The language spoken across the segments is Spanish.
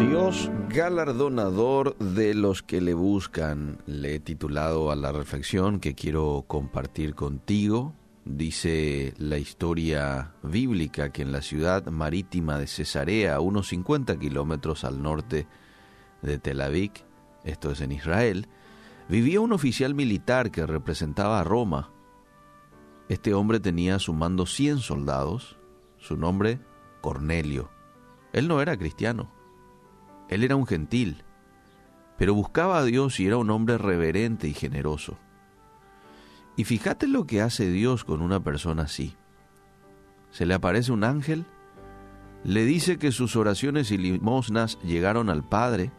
Dios galardonador de los que le buscan. Le he titulado a la reflexión que quiero compartir contigo. Dice la historia bíblica que en la ciudad marítima de Cesarea, unos 50 kilómetros al norte de Tel Aviv, esto es en Israel, vivía un oficial militar que representaba a Roma. Este hombre tenía a su mando 100 soldados, su nombre Cornelio. Él no era cristiano, él era un gentil, pero buscaba a Dios y era un hombre reverente y generoso. Y fíjate lo que hace Dios con una persona así. Se le aparece un ángel, le dice que sus oraciones y limosnas llegaron al Padre,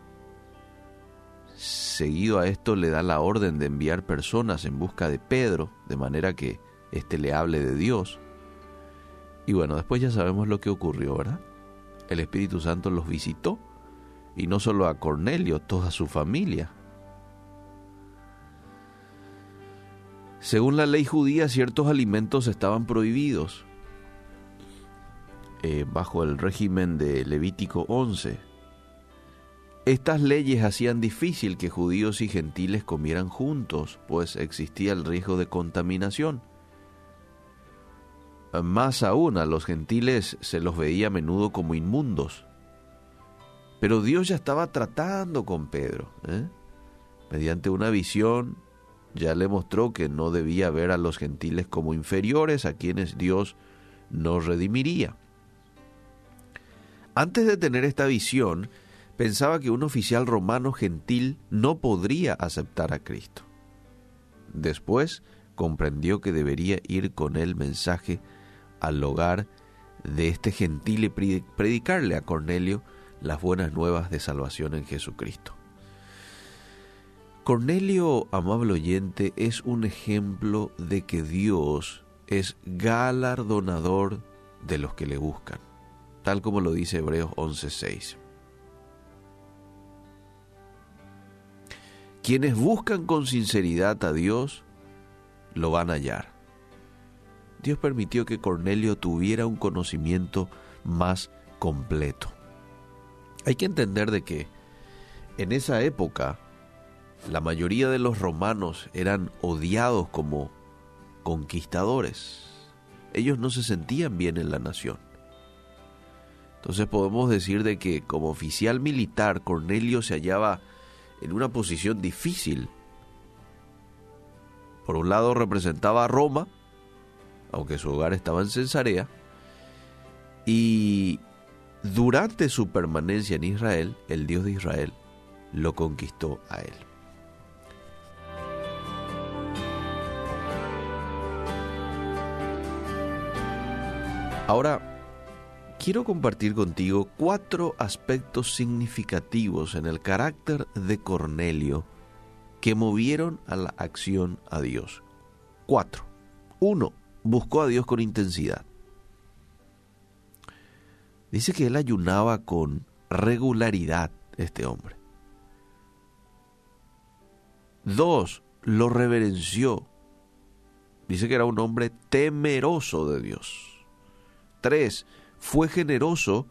seguido a esto le da la orden de enviar personas en busca de Pedro, de manera que éste le hable de Dios. Y bueno, después ya sabemos lo que ocurrió, ¿verdad? El Espíritu Santo los visitó, y no solo a Cornelio, toda su familia. Según la ley judía, ciertos alimentos estaban prohibidos eh, bajo el régimen de Levítico 11. Estas leyes hacían difícil que judíos y gentiles comieran juntos, pues existía el riesgo de contaminación. Más aún, a los gentiles se los veía a menudo como inmundos. Pero Dios ya estaba tratando con Pedro. ¿eh? Mediante una visión ya le mostró que no debía ver a los gentiles como inferiores a quienes Dios no redimiría. Antes de tener esta visión, pensaba que un oficial romano gentil no podría aceptar a Cristo. Después comprendió que debería ir con el mensaje al hogar de este gentil y predicarle a Cornelio las buenas nuevas de salvación en Jesucristo. Cornelio, amable oyente, es un ejemplo de que Dios es galardonador de los que le buscan, tal como lo dice Hebreos 11:6. Quienes buscan con sinceridad a Dios, lo van a hallar. Dios permitió que Cornelio tuviera un conocimiento más completo. Hay que entender de que en esa época la mayoría de los romanos eran odiados como conquistadores. Ellos no se sentían bien en la nación. Entonces podemos decir de que como oficial militar Cornelio se hallaba en una posición difícil. Por un lado representaba a Roma, aunque su hogar estaba en Cesarea, y durante su permanencia en Israel, el Dios de Israel lo conquistó a él. Ahora, quiero compartir contigo cuatro aspectos significativos en el carácter de Cornelio que movieron a la acción a Dios. Cuatro. Uno, buscó a Dios con intensidad. Dice que él ayunaba con regularidad, este hombre. Dos, lo reverenció. Dice que era un hombre temeroso de Dios. Tres, fue generoso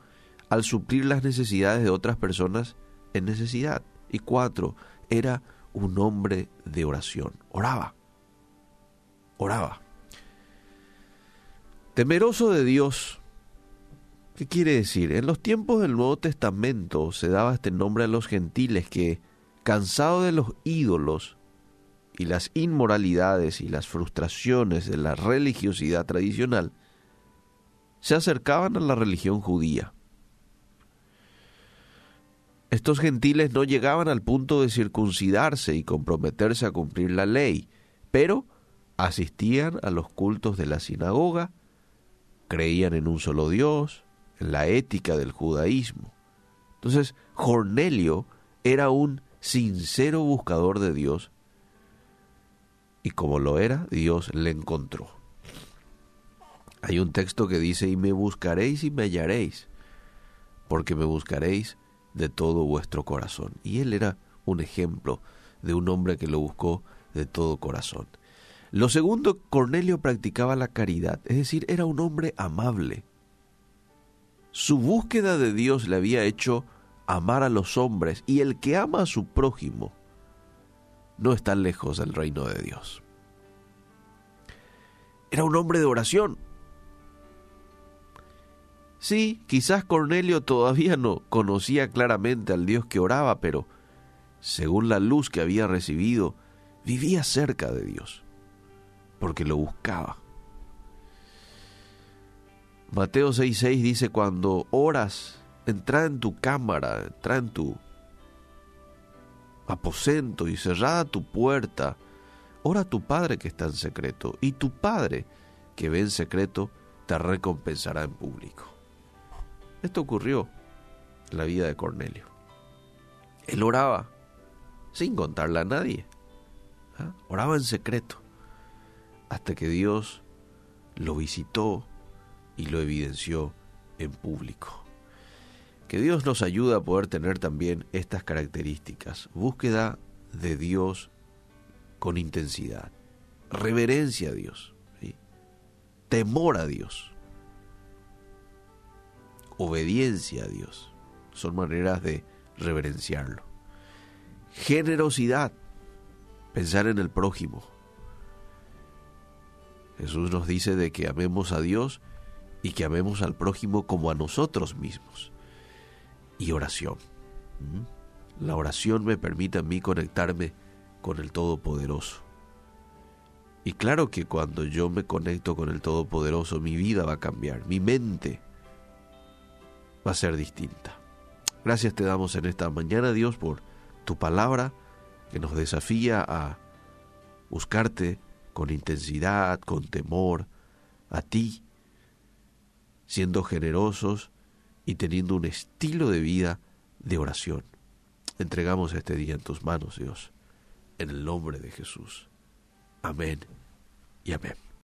al suplir las necesidades de otras personas en necesidad. Y cuatro, era un hombre de oración. Oraba. Oraba. Temeroso de Dios ¿Qué quiere decir? En los tiempos del Nuevo Testamento se daba este nombre a los gentiles que, cansados de los ídolos y las inmoralidades y las frustraciones de la religiosidad tradicional, se acercaban a la religión judía. Estos gentiles no llegaban al punto de circuncidarse y comprometerse a cumplir la ley, pero asistían a los cultos de la sinagoga, creían en un solo Dios, la ética del judaísmo. Entonces, Cornelio era un sincero buscador de Dios y como lo era, Dios le encontró. Hay un texto que dice, y me buscaréis y me hallaréis, porque me buscaréis de todo vuestro corazón. Y él era un ejemplo de un hombre que lo buscó de todo corazón. Lo segundo, Cornelio practicaba la caridad, es decir, era un hombre amable. Su búsqueda de Dios le había hecho amar a los hombres y el que ama a su prójimo no está lejos del reino de Dios. Era un hombre de oración. Sí, quizás Cornelio todavía no conocía claramente al Dios que oraba, pero según la luz que había recibido, vivía cerca de Dios, porque lo buscaba. Mateo 6:6 dice, cuando oras, entra en tu cámara, entra en tu aposento y cerrada tu puerta, ora a tu Padre que está en secreto, y tu Padre que ve en secreto te recompensará en público. Esto ocurrió en la vida de Cornelio. Él oraba sin contarle a nadie. ¿ah? Oraba en secreto hasta que Dios lo visitó y lo evidenció en público. Que Dios nos ayude a poder tener también estas características. Búsqueda de Dios con intensidad. Reverencia a Dios. Temor a Dios. Obediencia a Dios. Son maneras de reverenciarlo. Generosidad. Pensar en el prójimo. Jesús nos dice de que amemos a Dios y que amemos al prójimo como a nosotros mismos. Y oración. ¿Mm? La oración me permite a mí conectarme con el Todopoderoso. Y claro que cuando yo me conecto con el Todopoderoso, mi vida va a cambiar, mi mente va a ser distinta. Gracias te damos en esta mañana, Dios, por tu palabra que nos desafía a buscarte con intensidad, con temor, a ti, siendo generosos y teniendo un estilo de vida de oración. Entregamos este día en tus manos, Dios, en el nombre de Jesús. Amén y amén.